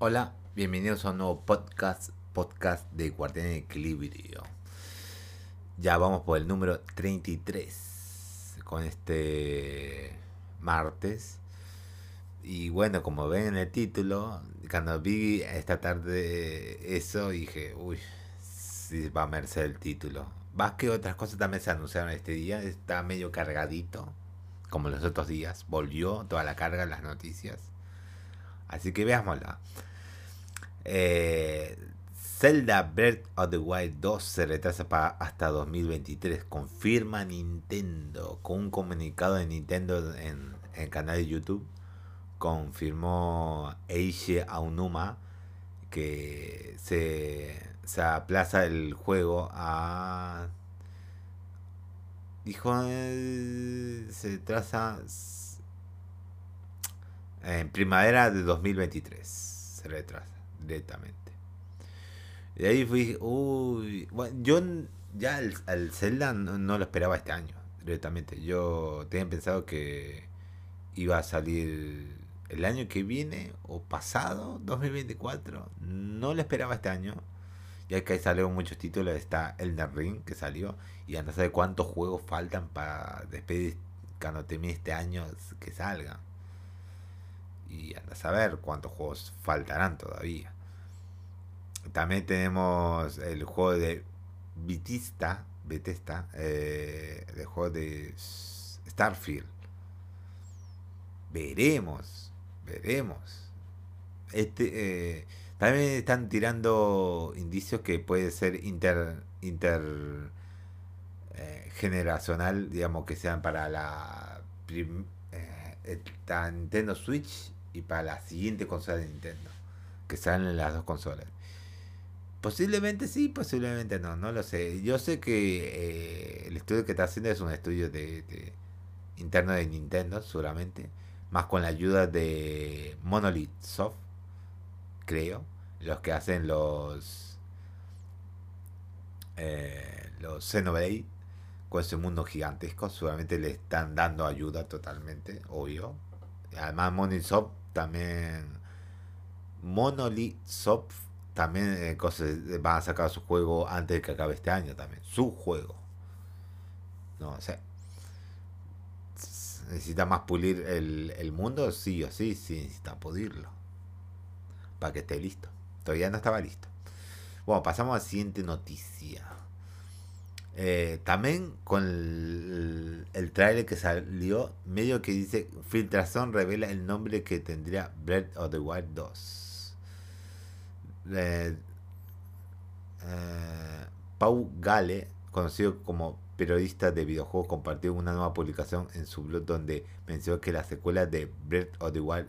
Hola, bienvenidos a un nuevo podcast, podcast de Guardián en Equilibrio. Ya vamos por el número 33 con este martes. Y bueno, como ven en el título, cuando vi esta tarde eso, dije, uy, sí va a merecer el título. Más que otras cosas también se anunciaron este día, está medio cargadito, como los otros días. Volvió toda la carga en las noticias. Así que veámosla. Eh, Zelda Breath of the Wild 2 se retrasa para hasta 2023. Confirma Nintendo con un comunicado de Nintendo en, el canal de YouTube. Confirmó Eiji Aonuma que se, se aplaza el juego a. Dijo. Eh, se traza. En primavera de 2023. Se retrasa directamente. Y ahí fui, uy, bueno, yo ya al, Zelda no, lo esperaba este año, directamente. Yo tenía pensado que iba a salir el año que viene o pasado, 2024. No lo esperaba este año. Ya que ahí salieron muchos títulos, está Elden Ring que salió. Y anda a saber cuántos juegos faltan para despedir cuando termine este año que salga. Y anda a saber cuántos juegos faltarán todavía. También tenemos el juego de Vitista, Bethesda, eh, el juego de Starfield. Veremos, veremos. Este, eh, también están tirando indicios que puede ser inter, inter eh, generacional, digamos que sean para la Nintendo Switch y para la siguiente consola de Nintendo, que salen las dos consolas. Posiblemente sí, posiblemente no, no lo sé. Yo sé que eh, el estudio que está haciendo es un estudio de, interno de Nintendo, seguramente. Más con la ayuda de Monolith Soft, creo. Los que hacen los. Eh, los Xenoblade con ese mundo gigantesco. Seguramente le están dando ayuda totalmente, obvio. Además, Monolith también. Monolith también eh, cosas, van a sacar su juego antes de que acabe este año también. Su juego. No sé. ¿Necesita más pulir el, mundo? Sí o sí, sí necesita pulirlo. Para que esté listo. Todavía no estaba listo. Bueno, pasamos a la siguiente noticia. Eh, también con el, el, trailer que salió, medio que dice filtración revela el nombre que tendría Breath of the Wild 2. Eh, Pau Gale, conocido como periodista de videojuegos, compartió una nueva publicación en su blog donde mencionó que la secuela de Breath of the Wild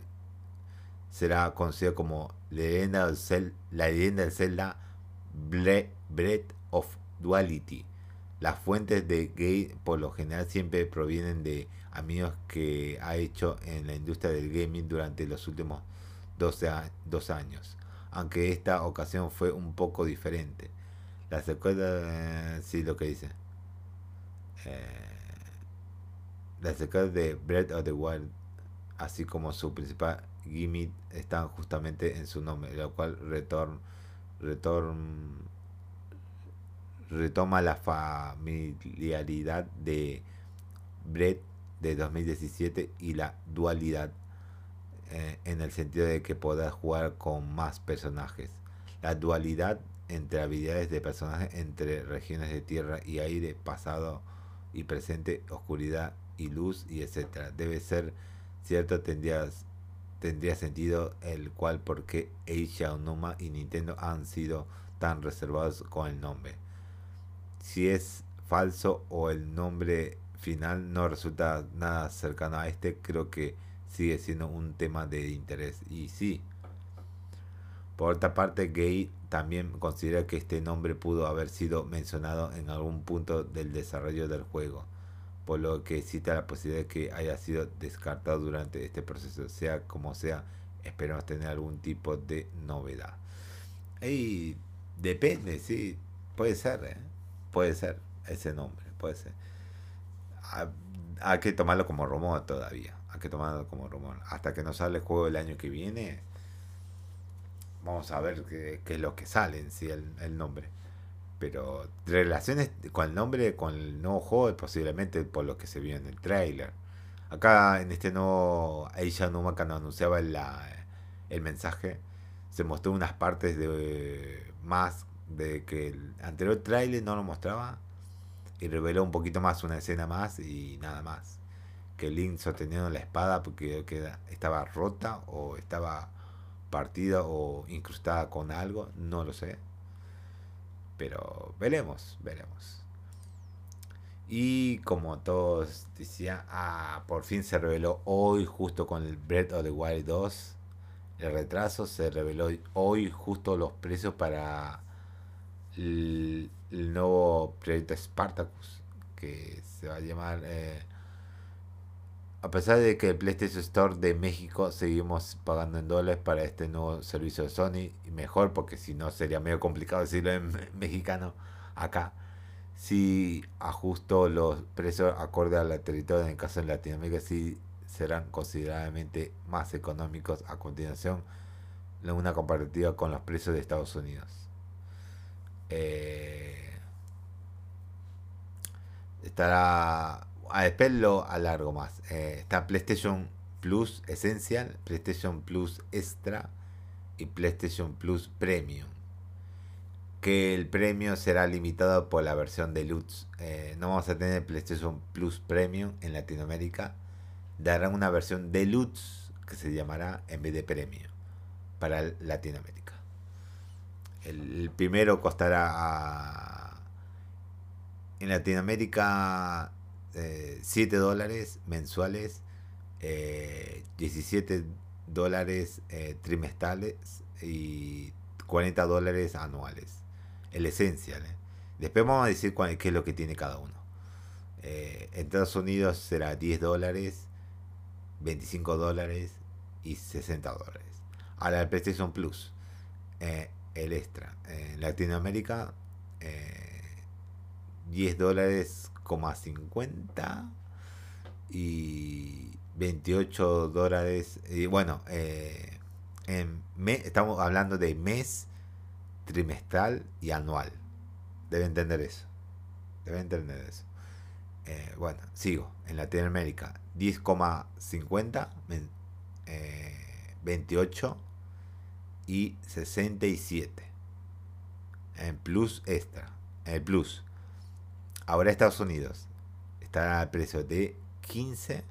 será conocida como leyenda del la leyenda del Zelda Breath of Duality. Las fuentes de Gay por lo general siempre provienen de amigos que ha hecho en la industria del gaming durante los últimos 12, 12 años aunque esta ocasión fue un poco diferente. La secuela, eh, sí, lo que dice. Eh, la de Breath of the Wild, así como su principal gimmick, están justamente en su nombre, lo cual retorn, retoma la familiaridad de Breath de 2017 y la dualidad eh, en el sentido de que puedas jugar con más personajes. La dualidad entre habilidades de personajes entre regiones de tierra y aire, pasado y presente, oscuridad y luz y etcétera. Debe ser cierto, tendría, tendría sentido el cual porque Asia Onuma y Nintendo han sido tan reservados con el nombre. Si es falso o el nombre final no resulta nada cercano a este, creo que sigue siendo un tema de interés. Y sí. Por otra parte, Gay también considera que este nombre pudo haber sido mencionado en algún punto del desarrollo del juego, por lo que cita la posibilidad de que haya sido descartado durante este proceso. Sea como sea, esperamos tener algún tipo de novedad. Y depende, sí, puede ser, ¿eh? Puede ser ese nombre, puede ser. Hay que tomarlo como rumor todavía hay que tomarlo como rumor. Hasta que no sale el juego el año que viene, vamos a ver qué, es lo que sale en sí el, nombre. Pero relaciones con el nombre, con el nuevo juego, posiblemente por lo que se vio en el trailer. Acá en este nuevo Aisha Numa cuando anunciaba el mensaje, se mostró unas partes de más de que el anterior trailer no lo mostraba y reveló un poquito más una escena más y nada más que Link sosteniendo la espada porque estaba rota o estaba partida o incrustada con algo, no lo sé. Pero veremos, veremos. Y como todos decían, ah, por fin se reveló hoy justo con el Breath of the Wild 2. El retraso se reveló hoy justo los precios para el, nuevo proyecto Spartacus que se va a llamar eh, a pesar de que el PlayStation Store de México seguimos pagando en dólares para este nuevo servicio de Sony, y mejor porque si no sería medio complicado decirlo en mexicano acá. Si ajusto los precios acorde a la territorio, en el caso de Latinoamérica, sí serán considerablemente más económicos a continuación en una comparativa con los precios de Estados Unidos. Eh, estará a después lo alargo más. Eh, está PlayStation Plus Essential, PlayStation Plus Extra y PlayStation Plus Premium. Que el premio será limitado por la versión deluxe. Eh, no vamos a tener PlayStation Plus Premium en Latinoamérica. Darán una versión deluxe que se llamará en vez de premio para Latinoamérica. El, primero costará en Latinoamérica 7 eh, dólares mensuales, 17 eh, dólares eh, trimestrales y 40 dólares anuales. El esencial. Después vamos a decir cuál, qué es lo que tiene cada uno. en Estados Unidos será 10 dólares, 25 dólares y 60 dólares. Ahora el PlayStation Plus, el extra. En Latinoamérica, 10 dólares 50 y 28 dólares. Y bueno, eh, en estamos hablando de mes, trimestral y anual. Debe entender eso. Debe entender eso. Eh, bueno, sigo. En Latinoamérica, 10,50, 28 eh, y 67. En plus extra. En plus. Ahora Estados Unidos está al precio de 15,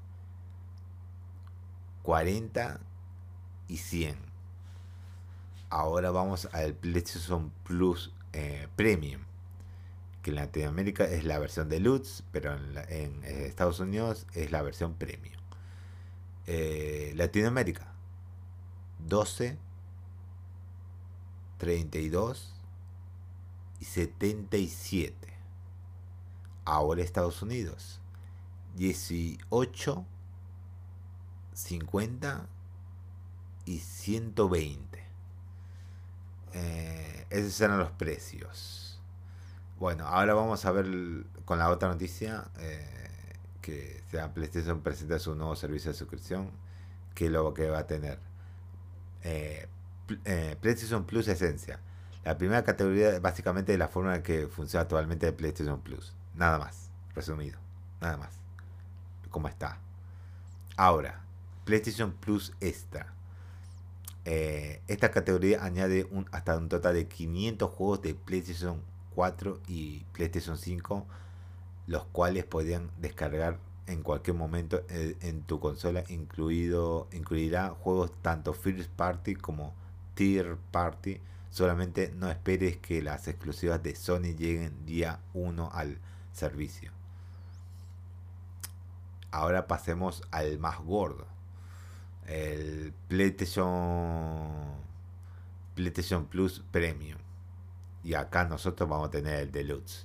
40 y 100. Ahora vamos al PlayStation Plus eh, Premium, que en Latinoamérica es la versión deluxe, pero en, eh, Estados Unidos es la versión Premium. Eh, Latinoamérica 12, 32 y 77 ahora Estados Unidos. 18, 50 y 120. Eh, esos eran los precios. Bueno, ahora vamos a ver con la otra noticia eh, que sea PlayStation presenta su nuevo servicio de suscripción, que es lo que va a tener. Eh, PlayStation Plus Esencia. La primera categoría básicamente de la forma en que funciona actualmente el PlayStation Plus. Nada más, resumido. Nada más. ¿Cómo está? Ahora, PlayStation Plus Extra. Eh, esta categoría añade un, hasta un total de 500 juegos de PlayStation 4 y PlayStation 5, los cuales podrían descargar en cualquier momento eh, en tu consola, incluido incluirá juegos tanto first party como tier party. Solamente no esperes que las exclusivas de Sony lleguen día 1 al servicio. Ahora pasemos al más gordo. El PlayStation, PlayStation Plus Premium. Y acá nosotros vamos a tener el Deluxe.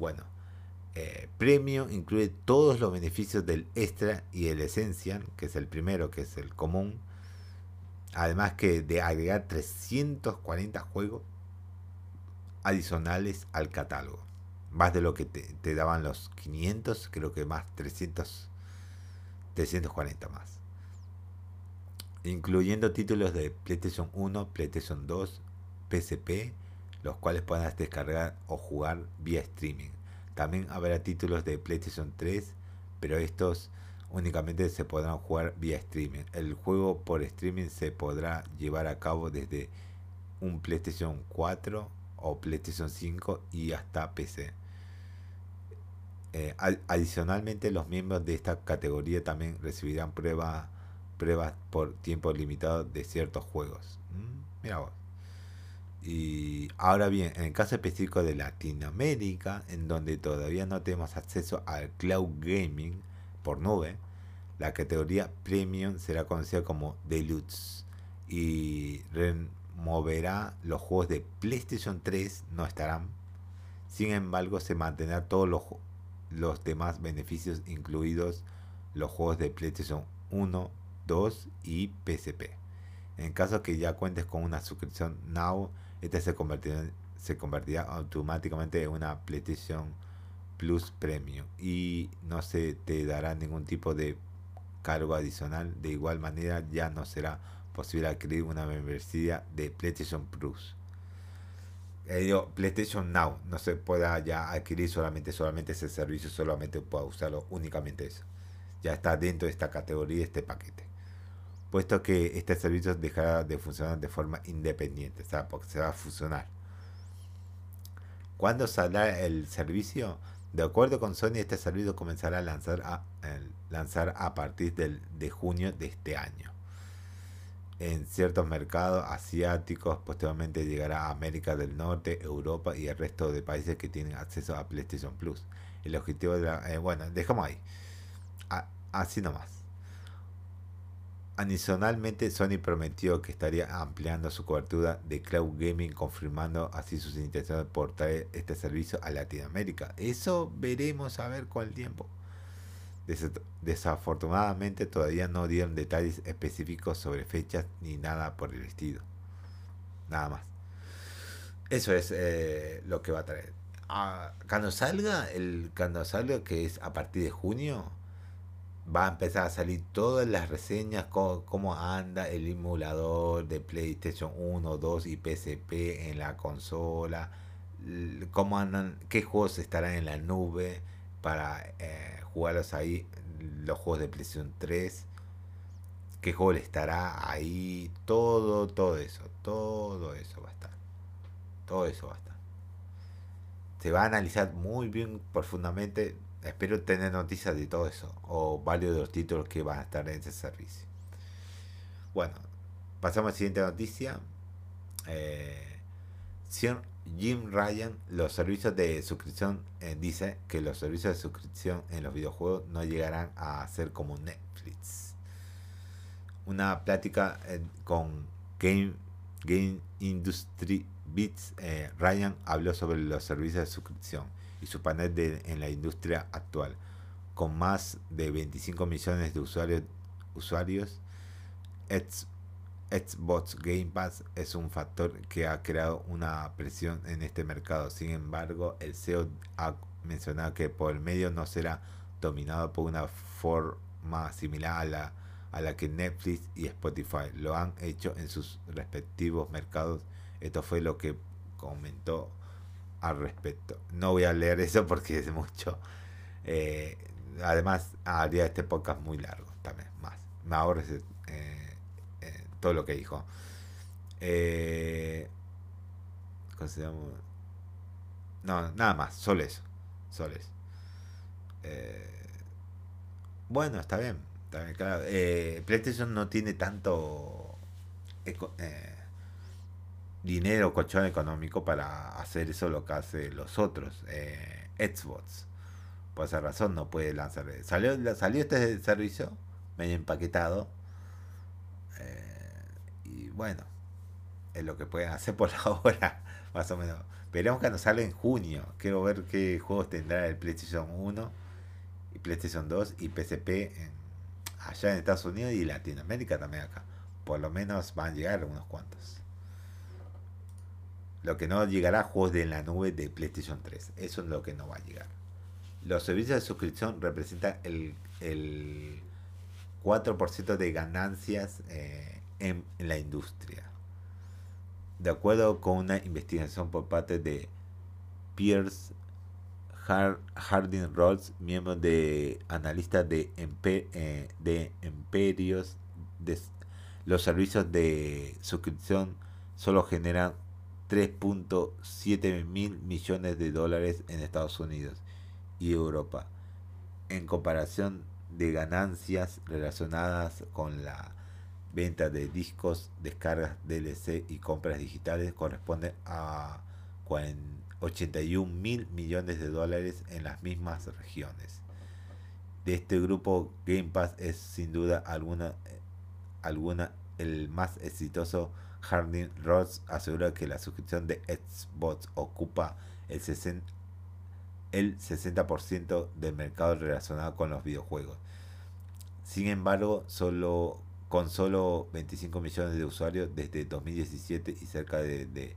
Bueno, eh, Premium incluye todos los beneficios del Extra y el Essential, que es el primero, que es el común. Además que de agregar 340 juegos adicionales al catálogo más de lo que te, daban los 500, creo que más 300, 340 más. incluyendo títulos de PlayStation 1, PlayStation 2, PSP, los cuales puedas descargar o jugar vía streaming. También habrá títulos de PlayStation 3, pero estos únicamente se podrán jugar vía streaming. El juego por streaming se podrá llevar a cabo desde un PlayStation 4 o PlayStation 5 y hasta PC. Eh, adicionalmente, los miembros de esta categoría también recibirán pruebas pruebas por tiempo limitado de ciertos juegos. Mm, mira vos. Y ahora bien, en el caso específico de Latinoamérica, en donde todavía no tenemos acceso al cloud gaming por nube, la categoría premium será conocida como deluxe y removerá los juegos de PlayStation 3, no estarán. Sin embargo, se mantendrá todos los, los demás beneficios, incluidos los juegos de PlayStation 1, 2 y PSP. En caso que ya cuentes con una suscripción Now, esta se convertirá, se convertirá automáticamente en una PlayStation Plus Premium y no se te dará ningún tipo de cargo adicional. De igual manera, ya no será posible adquirir una membresía de PlayStation Plus. Eh, PlayStation Now no se pueda ya adquirir solamente solamente ese servicio, solamente pueda usarlo únicamente eso. Ya está dentro de esta categoría, este paquete puesto que este servicio dejará de funcionar de forma independiente, o porque se va a fusionar. ¿Cuándo saldrá el servicio? De acuerdo con Sony, este servicio comenzará a lanzar a, partir del, de junio de este año. En ciertos mercados asiáticos, posteriormente llegará a América del Norte, Europa y el resto de países que tienen acceso a PlayStation Plus. El objetivo de la... Eh, bueno, dejamos ahí. así nomás. Adicionalmente, Sony prometió que estaría ampliando su cobertura de cloud gaming, confirmando así sus intenciones de portar este servicio a Latinoamérica. Eso veremos a ver con el tiempo. desafortunadamente, todavía no dieron detalles específicos sobre fechas ni nada por el estilo. Nada más. Eso es eh, lo que va a traer. Ah, cuando salga, el, cuando salga, que es a partir de junio, va a empezar a salir todas las reseñas, cómo, anda el emulador de PlayStation 1, 2 y PSP en la consola, cómo andan, qué juegos estarán en la nube para eh, jugarlos ahí, los juegos de PlayStation 3, qué juego estará ahí, todo, todo eso, todo eso va a estar, todo eso va a estar. Se va a analizar muy bien profundamente espero tener noticias de todo eso o varios de los títulos que van a estar en ese servicio. Bueno, pasamos a la siguiente noticia. Eh, Jim Ryan, los servicios de suscripción, eh, dice que los servicios de suscripción en los videojuegos no llegarán a ser como Netflix. Una plática eh, con Game, Game Industry Beats, Ryan habló sobre los servicios de suscripción y su panel de, en la industria actual. Con más de 25 millones de usuarios, usuarios Xbox Game Pass es un factor que ha creado una presión en este mercado. Sin embargo, el CEO ha mencionado que por el medio no será dominado por una forma similar a la, a la que Netflix y Spotify lo han hecho en sus respectivos mercados. Esto fue lo que comentó al respecto. No voy a leer eso porque es mucho. Eh, además, haría este podcast muy largo también, más. Me ahorro eh, eh, todo lo que dijo. No, nada más, solo eso. Solo eso. bueno, está bien. Está bien claro. PlayStation no tiene tanto dinero, colchón económico para hacer eso lo que hace los otros, eh, Xbox. Por esa razón no puede lanzar. Salió, salió este servicio medio empaquetado. Eh, y bueno, es lo que pueden hacer por ahora, más o menos. Veremos cuando sale en junio. Quiero ver qué juegos tendrá el PlayStation 1 y PlayStation 2 y PSP allá en Estados Unidos y Latinoamérica también acá. Por lo menos van a llegar unos cuantos. Lo que no llegará juegos de la nube de PlayStation 3. Eso es lo que no va a llegar. Los servicios de suscripción representan el, 4% de ganancias eh, en, la industria. De acuerdo con una investigación por parte de Pierce Harding Rolls, miembro de analista de, eh, de imperios, los servicios de suscripción solo generan 3.7 mil millones de dólares en Estados Unidos y Europa, en comparación de ganancias relacionadas con la venta de discos, descargas DLC y compras digitales corresponde a 81 mil millones de dólares en las mismas regiones. De este grupo, Game Pass es sin duda alguna, alguna el más exitoso. Harding Ross asegura que la suscripción de Xbox ocupa el 60%, el 60% del mercado relacionado con los videojuegos. Sin embargo, solo con solo 25 millones de usuarios desde 2017 y cerca de,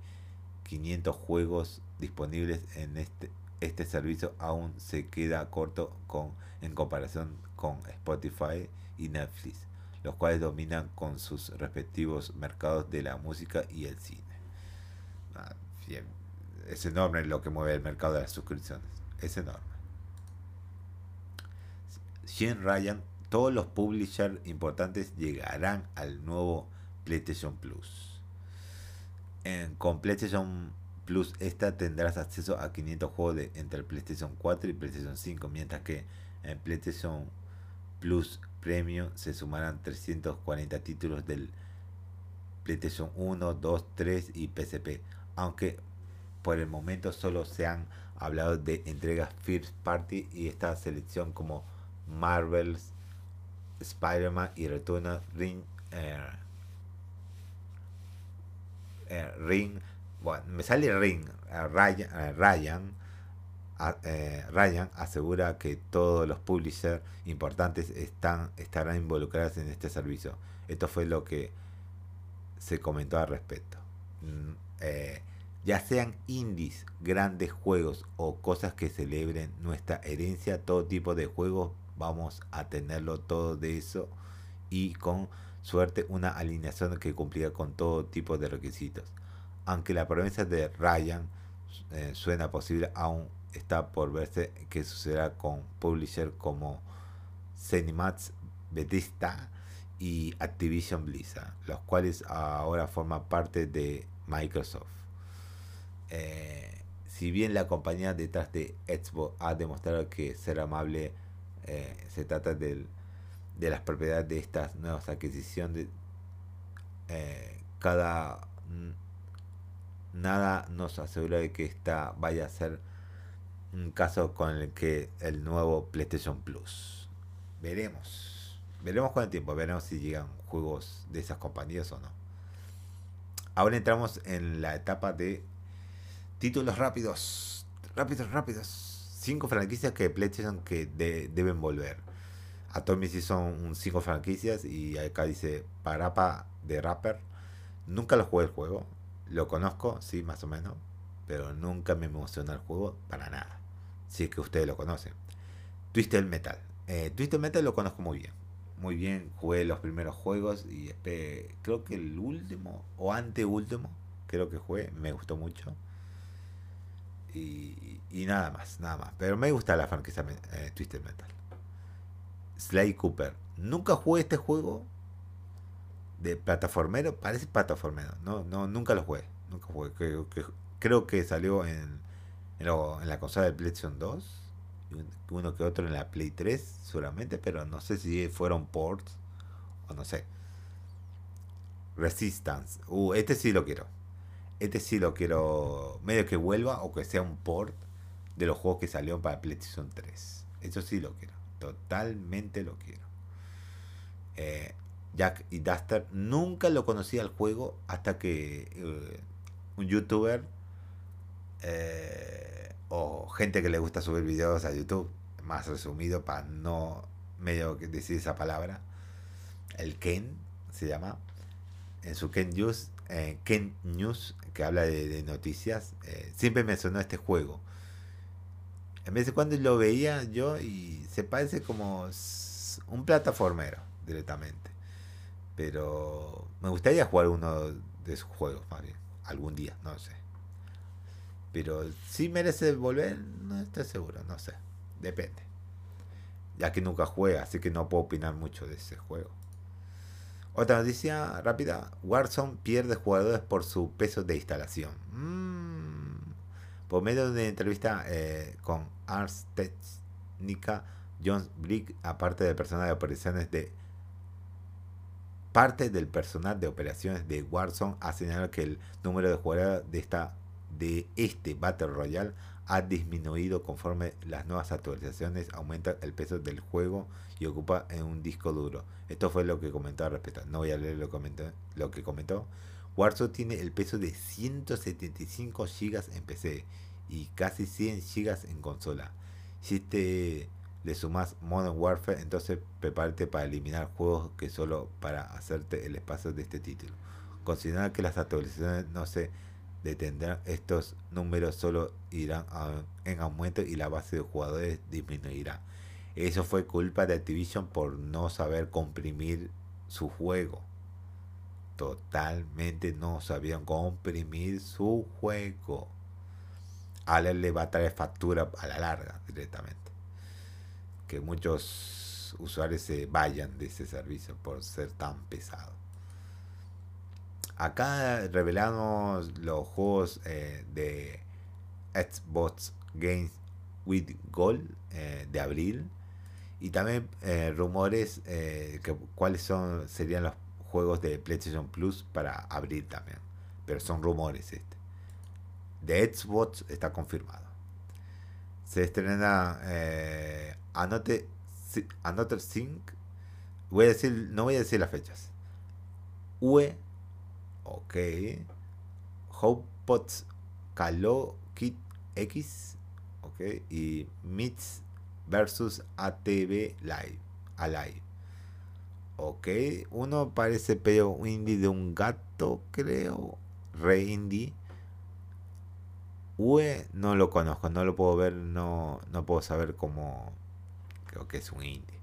500 juegos disponibles en este, este servicio aún se queda corto con, en comparación con Spotify y Netflix, los cuales dominan con sus respectivos mercados de la música y el cine. Ah, es enorme lo que mueve el mercado de las suscripciones es enorme. Shin Ryan, todos los publishers importantes llegarán al nuevo PlayStation Plus. En, con PlayStation Plus esta tendrás acceso a 500 juegos de, entre el PlayStation 4 y PlayStation 5, mientras que en PlayStation Plus Premium se sumarán 340 títulos del PlayStation 1, 2, 3 y PSP, aunque por el momento solo se han hablado de entregas First Party y esta selección como Marvel's, Spider-Man y Returnal Ring. Eh, eh, Ring, bueno, me sale Ring. Eh, Ryan, Ryan, Ryan, asegura que todos los publishers importantes están, estarán involucrados en este servicio. Esto fue lo que se comentó al respecto. Mm, ya sean indies, grandes juegos o cosas que celebren nuestra herencia, todo tipo de juegos, vamos a tenerlo todo de eso y con suerte una alineación que cumplirá con todo tipo de requisitos. Aunque la promesa de Ryan eh, suena posible, aún está por verse qué sucederá con publishers como Cinemax, Bethesda y Activision Blizzard, los cuales ahora forman parte de Microsoft. Eh, si bien la compañía detrás de Xbox ha demostrado que ser amable eh, se trata de las propiedades de estas nuevas adquisiciones, eh, cada nada nos asegura de que esta vaya a ser un caso con el que el nuevo PlayStation Plus. Veremos. Veremos con el tiempo, veremos si llegan juegos de esas compañías o no. Ahora entramos en la etapa de Títulos rápidos. Rápidos, rápidos. Cinco franquicias que PlayStation que deben volver. Atomic sí son cinco franquicias y acá dice Parapa de Rapper. Nunca lo jugué el juego. Lo conozco, sí, más o menos. Pero nunca me emociona el juego para nada. Si es que ustedes lo conocen. Twisted Metal. Eh, Twisted Metal lo conozco muy bien. Muy bien, jugué los primeros juegos y creo que el último o anteúltimo, creo que jugué, me gustó mucho. Y, nada más, nada más. Pero me gusta la franquicia eh, Twisted Metal. Sly Cooper. Nunca jugué este juego de plataformero. Parece plataformero. No, no, nunca lo jugué. Nunca jugué. Creo que salió en, en, la consola de PlayStation 2. Y uno que otro en la Play 3, seguramente. Pero no sé si fueron ports o no sé. Resistance. Uh, este sí lo quiero. Este sí lo quiero medio que vuelva o que sea un port de los juegos que salieron para PlayStation 3. Eso sí lo quiero. Totalmente lo quiero. Eh, Jack y Duster. Nunca lo conocí al juego hasta que eh, un youtuber eh, o gente que le gusta subir videos a YouTube, más resumido para no medio que decir esa palabra, el Ken se llama, en su Ken News, Ken News que habla de, noticias, eh, siempre me sonó este juego. En vez de cuando lo veía yo y se parece como un plataformero. directamente. Pero me gustaría jugar uno de sus juegos, más bien. Algún día, no sé. Pero si merece volver, no estoy seguro, no sé. Depende. Ya que nunca juega, así que no puedo opinar mucho de ese juego. Otra noticia rápida. Warzone pierde jugadores por su peso de instalación. Mm. Por medio de una entrevista eh, con Ars Technica, John Brick, aparte del personal de operaciones de parte del personal de operaciones de Warzone ha señalado que el número de jugadores de esta de este Battle Royale ha disminuido conforme las nuevas actualizaciones aumentan el peso del juego y ocupa en un disco duro. Esto fue lo que comentó al respecto. No voy a leer lo, lo que comentó. Warzone tiene el peso de 175 GB en PC y casi 100 GB en consola. Si te le sumas Modern Warfare, entonces prepárate para eliminar juegos que solo para hacerte el espacio de este título. Considera que las actualizaciones no se detendrán, estos números solo irán en aumento y la base de jugadores disminuirá. Eso fue culpa de Activision por no saber comprimir su juego. Totalmente no sabían comprimir su juego. Ale le va a traer factura a la larga directamente. Que muchos usuarios se vayan de ese servicio por ser tan pesado. Acá revelamos los juegos eh, de Xbox Games with Gold eh, de abril. Y también eh, rumores que cuáles son serían los juegos de PlayStation Plus para abril también. Pero son rumores este. De Xbox está confirmado. Se estrena Anote Another Sync. Voy a decir no voy a decir las fechas. UE Ok. HopePots Calo Kit X. Ok. Y Mits versus ATV Live. Alive. Ok. Uno parece pero indie de un gato, creo. Re indie. UE no lo conozco, no lo puedo ver, no, no puedo saber cómo. Creo que es un indie.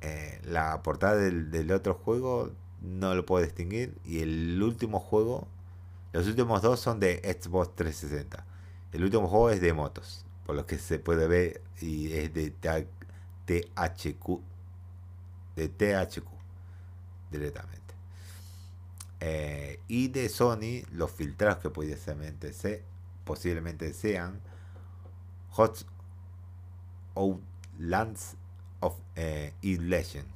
Eh, la portada del, del otro juego no lo puedo distinguir. Y el último juego, los últimos dos son de Xbox 360. El último juego es de motos, por lo que se puede ver y es de THQ. De THQ directamente. Eh, y de Sony, los filtrados que posiblemente, se, posiblemente sean Hot Outlands of eh, Legend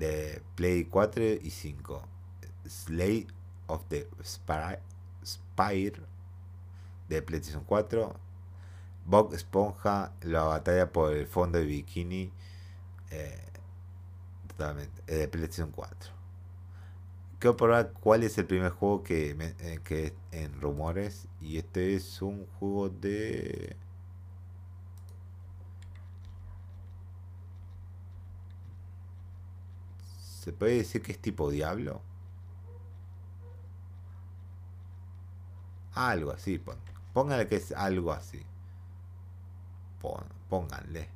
de Play 4 y 5. Slay of the Spire de PlayStation 4. Bob Esponja, la batalla por el fondo de bikini. Eh, totalmente, eh, de PlayStation 4. Quiero probar cuál es el primer juego que, me, eh, que en rumores. Y este es un juego de... ¿Se puede decir que es tipo diablo? Algo así, pónganle que es algo así. pónganle.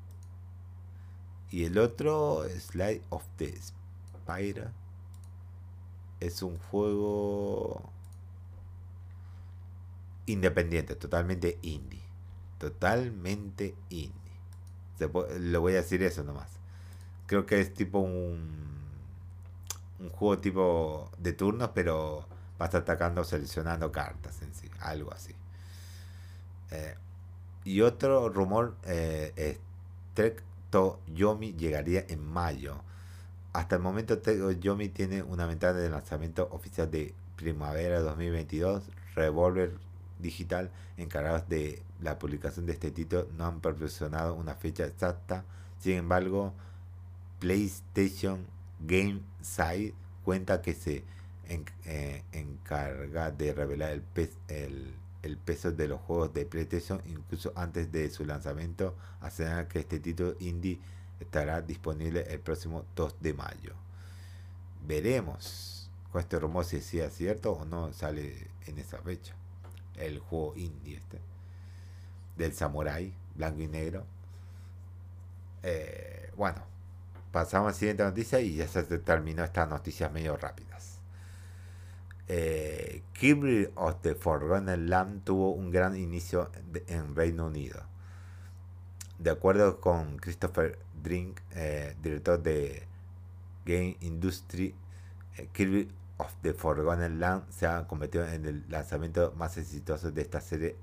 Y el otro, Slide of the Spire, es un juego independiente, totalmente indie. Totalmente indie. lo voy a decir eso nomás. Creo que es tipo un un juego tipo de turnos, pero vas atacando seleccionando cartas en sí, algo así. Eh, y otro rumor eh, es Trek to Yomi llegaría en mayo. Hasta el momento Trek Yomi tiene una ventana de lanzamiento oficial de primavera 2022. Revolver Digital, encargados de la publicación de este título, no han proporcionado una fecha exacta. Sin embargo, PlayStation Game Side cuenta que se eh, encarga de revelar el, peso de los juegos de PlayStation incluso antes de su lanzamiento, asegurar que este título indie estará disponible el próximo 2 de mayo. Veremos con este rumor si es cierto o no sale en esa fecha. El juego indie este del samurai blanco y negro. Eh, bueno, pasamos a la siguiente noticia y ya se terminó estas noticias medio rápidas. Eh, Kirby of the Forgotten Land tuvo un gran inicio en Reino Unido. De acuerdo con Christopher Drink, eh, director de Game Industry, eh, Kirby of the Forgotten Land se ha convertido en el lanzamiento más exitoso de esta serie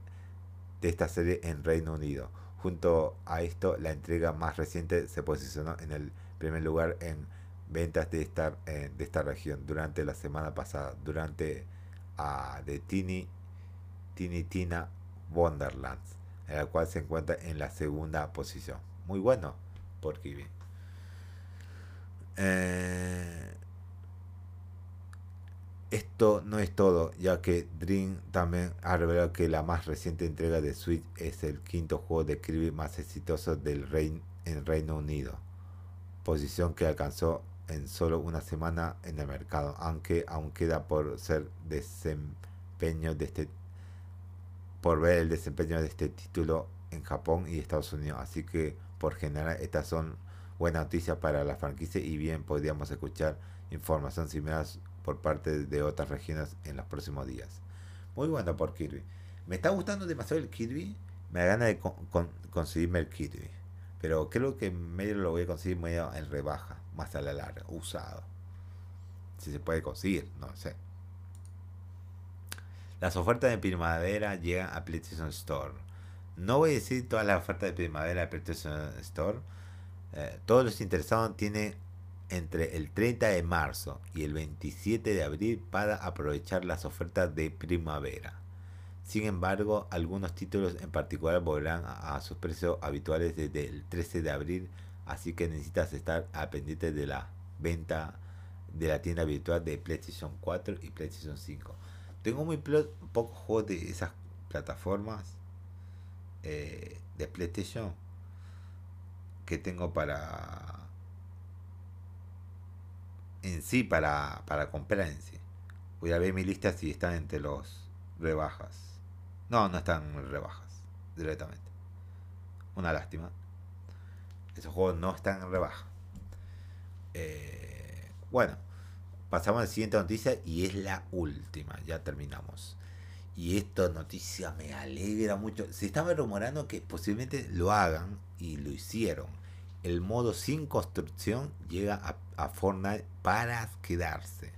de esta serie en Reino Unido. Junto a esto, la entrega más reciente se posicionó en el primer lugar en ventas de esta, eh, de esta región durante la semana pasada, durante a The Tiny, Tiny Tina Wonderlands, en la cual se encuentra en la segunda posición. Muy bueno por Kiwi. Eh, esto no es todo, ya que Dream también ha revelado que la más reciente entrega de Switch es el quinto juego de Kirby más exitoso del Reino en Reino Unido, posición que alcanzó en solo una semana en el mercado, aunque aún queda por ser desempeño de este por ver el desempeño de este título en Japón y Estados Unidos, así que por general estas son buenas noticias para la franquicia y bien podríamos escuchar información similar por parte de otras regiones en los próximos días. Muy bueno por Kirby. Me está gustando demasiado el Kirby. Me da ganas de conseguirme el Kirby. Pero creo que medio lo voy a conseguir medio en rebaja, más a la larga, usado. Si se puede conseguir, no sé. Las ofertas de primavera llegan a PlayStation Store. No voy a decir todas las ofertas de primavera de PlayStation Store. Eh, todos los interesados tienen entre el 30 de marzo y el 27 de abril para aprovechar las ofertas de primavera. Sin embargo, algunos títulos en particular volverán a, sus precios habituales desde el 13 de abril, así que necesitas estar a pendiente de la venta de la tienda virtual de PlayStation 4 y PlayStation 5. Tengo muy pocos juegos de esas plataformas eh, de PlayStation que tengo para en sí para, para comprar en sí. Voy a ver mi lista si están entre los rebajas. No, no están rebajas directamente. Una lástima. Esos juegos no están en rebaja. Eh, bueno, pasamos a la siguiente noticia y es la última. Ya terminamos. Y esta noticia me alegra mucho. Se estaba rumorando que posiblemente lo hagan y lo hicieron el modo sin construcción llega a, Fortnite para quedarse.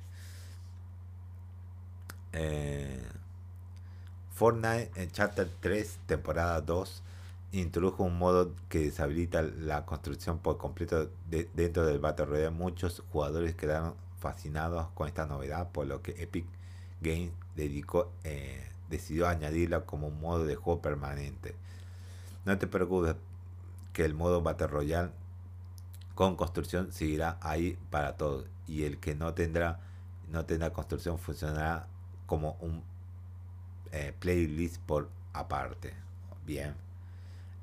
Eh, Fortnite en Chapter 3, temporada 2, introdujo un modo que deshabilita la construcción por completo dentro del Battle Royale. Muchos jugadores quedaron fascinados con esta novedad, por lo que Epic Games dedicó, eh, decidió añadirla como un modo de juego permanente. No te preocupes que el modo Battle Royale con construcción seguirá ahí para todos y el que no tendrá no tendrá construcción funcionará como un eh, playlist por aparte bien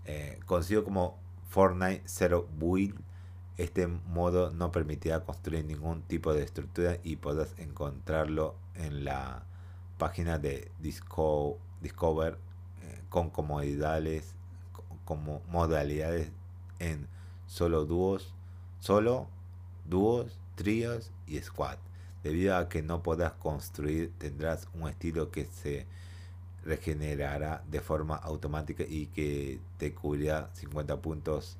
eh, conocido como Fortnite Zero Build este modo no permitirá construir ningún tipo de estructura y podrás encontrarlo en la página de Discover eh, con comodidades como modalidades en solo dúos, solo dúos, tríos y squad. Debido a que no podrás construir, tendrás un estilo que se regenerará de forma automática y que te cubrirá 50 puntos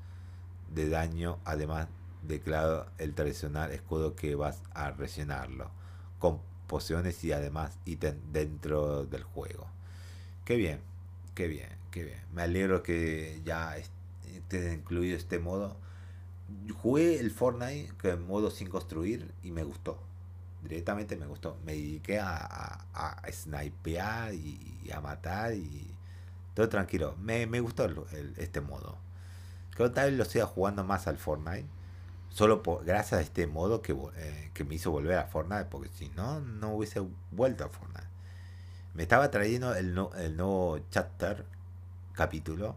de daño, además de claro el tradicional escudo que vas a rellenarlo con pociones y además ítem dentro del juego. Qué bien, qué bien qué bien. Me alegro que ya esté incluido este modo. Jugué el Fortnite en modo sin construir y me gustó. Directamente me gustó. Me dediqué a, a, snipear y, a matar y todo tranquilo. Me, gustó este modo. Creo que tal vez lo siga jugando más al Fortnite. Solo por, gracias a este modo que, eh, que me hizo volver a Fortnite. Porque si no, no hubiese vuelto a Fortnite. Me estaba trayendo el, el nuevo chapter capítulo,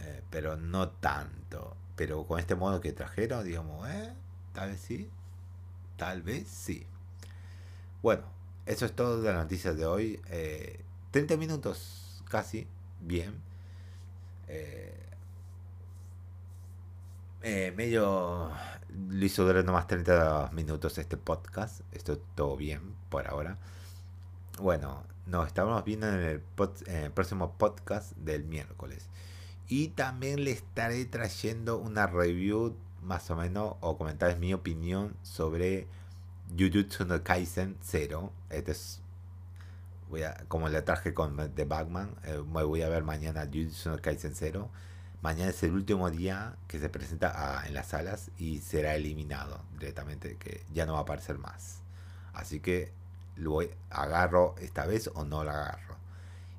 eh, pero no tanto. Pero con este modo que trajeron, digamos, eh, tal vez sí, tal vez sí. Bueno, eso es todo de las noticias de hoy. 30 eh, minutos casi, bien. Eh, medio lo hizo durar nomás 30 minutos este podcast. Esto todo bien por ahora. Bueno, nos estamos viendo en el, próximo podcast del miércoles. Y también le estaré trayendo una review más o menos o comentarios mi opinión sobre Jujutsu no Kaisen 0. Este es como le traje con The Batman, eh, me voy a ver mañana Jujutsu no Kaisen 0 Mañana es el último día que se presenta en las salas y será eliminado directamente, que ya no va a aparecer más. Así que lo agarro esta vez o no lo agarro.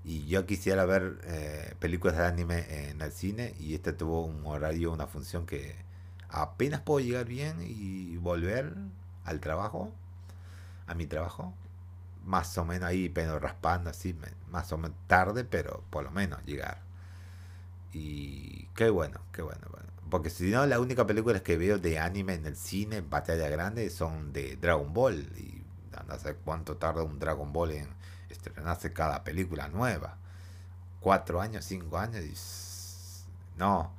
Y yo quisiera ver eh, películas de anime en el cine y este tuvo un horario, una función que apenas puedo llegar bien y volver al trabajo, a mi trabajo, más o menos ahí, pero raspando así, más o menos tarde, pero por lo menos llegar. Y qué bueno, qué bueno, Porque si no, la única película que veo de anime en el cine, en pantalla grande, son de Dragon Ball. Y no sé cuánto tarda un Dragon Ball en estrenarse cada película nueva. Cuatro años, cinco años. Y... No.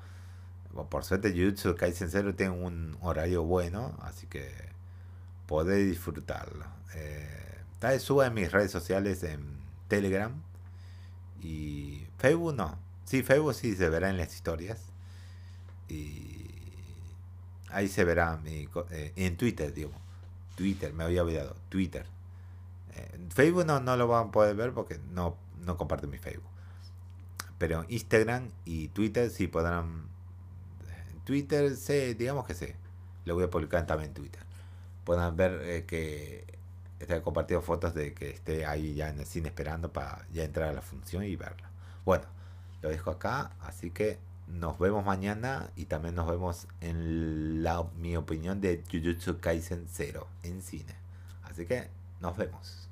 Por suerte, Jujutsu Kaisen Zero tiene un horario bueno, así que podéis disfrutarlo. Eh, suba en mis redes sociales en Telegram y Facebook no Sí, Facebook sí se verá en las historias. Y ahí se verá mi, eh, en Twitter, digo. Twitter, me había olvidado. Twitter. Eh, Facebook no, no lo van a poder ver porque no, no comparto mi Facebook. Pero Instagram y Twitter sí podrán. Twitter, sé, digamos que sé. Lo voy a publicar también en Twitter. Podrán ver eh, que he compartido fotos de que esté ahí ya en el cine esperando para ya entrar a la función y verla. Bueno, lo dejo acá, así que nos vemos mañana y también nos vemos en la, mi opinión de Jujutsu Kaisen 0 en cine. Así que nos vemos.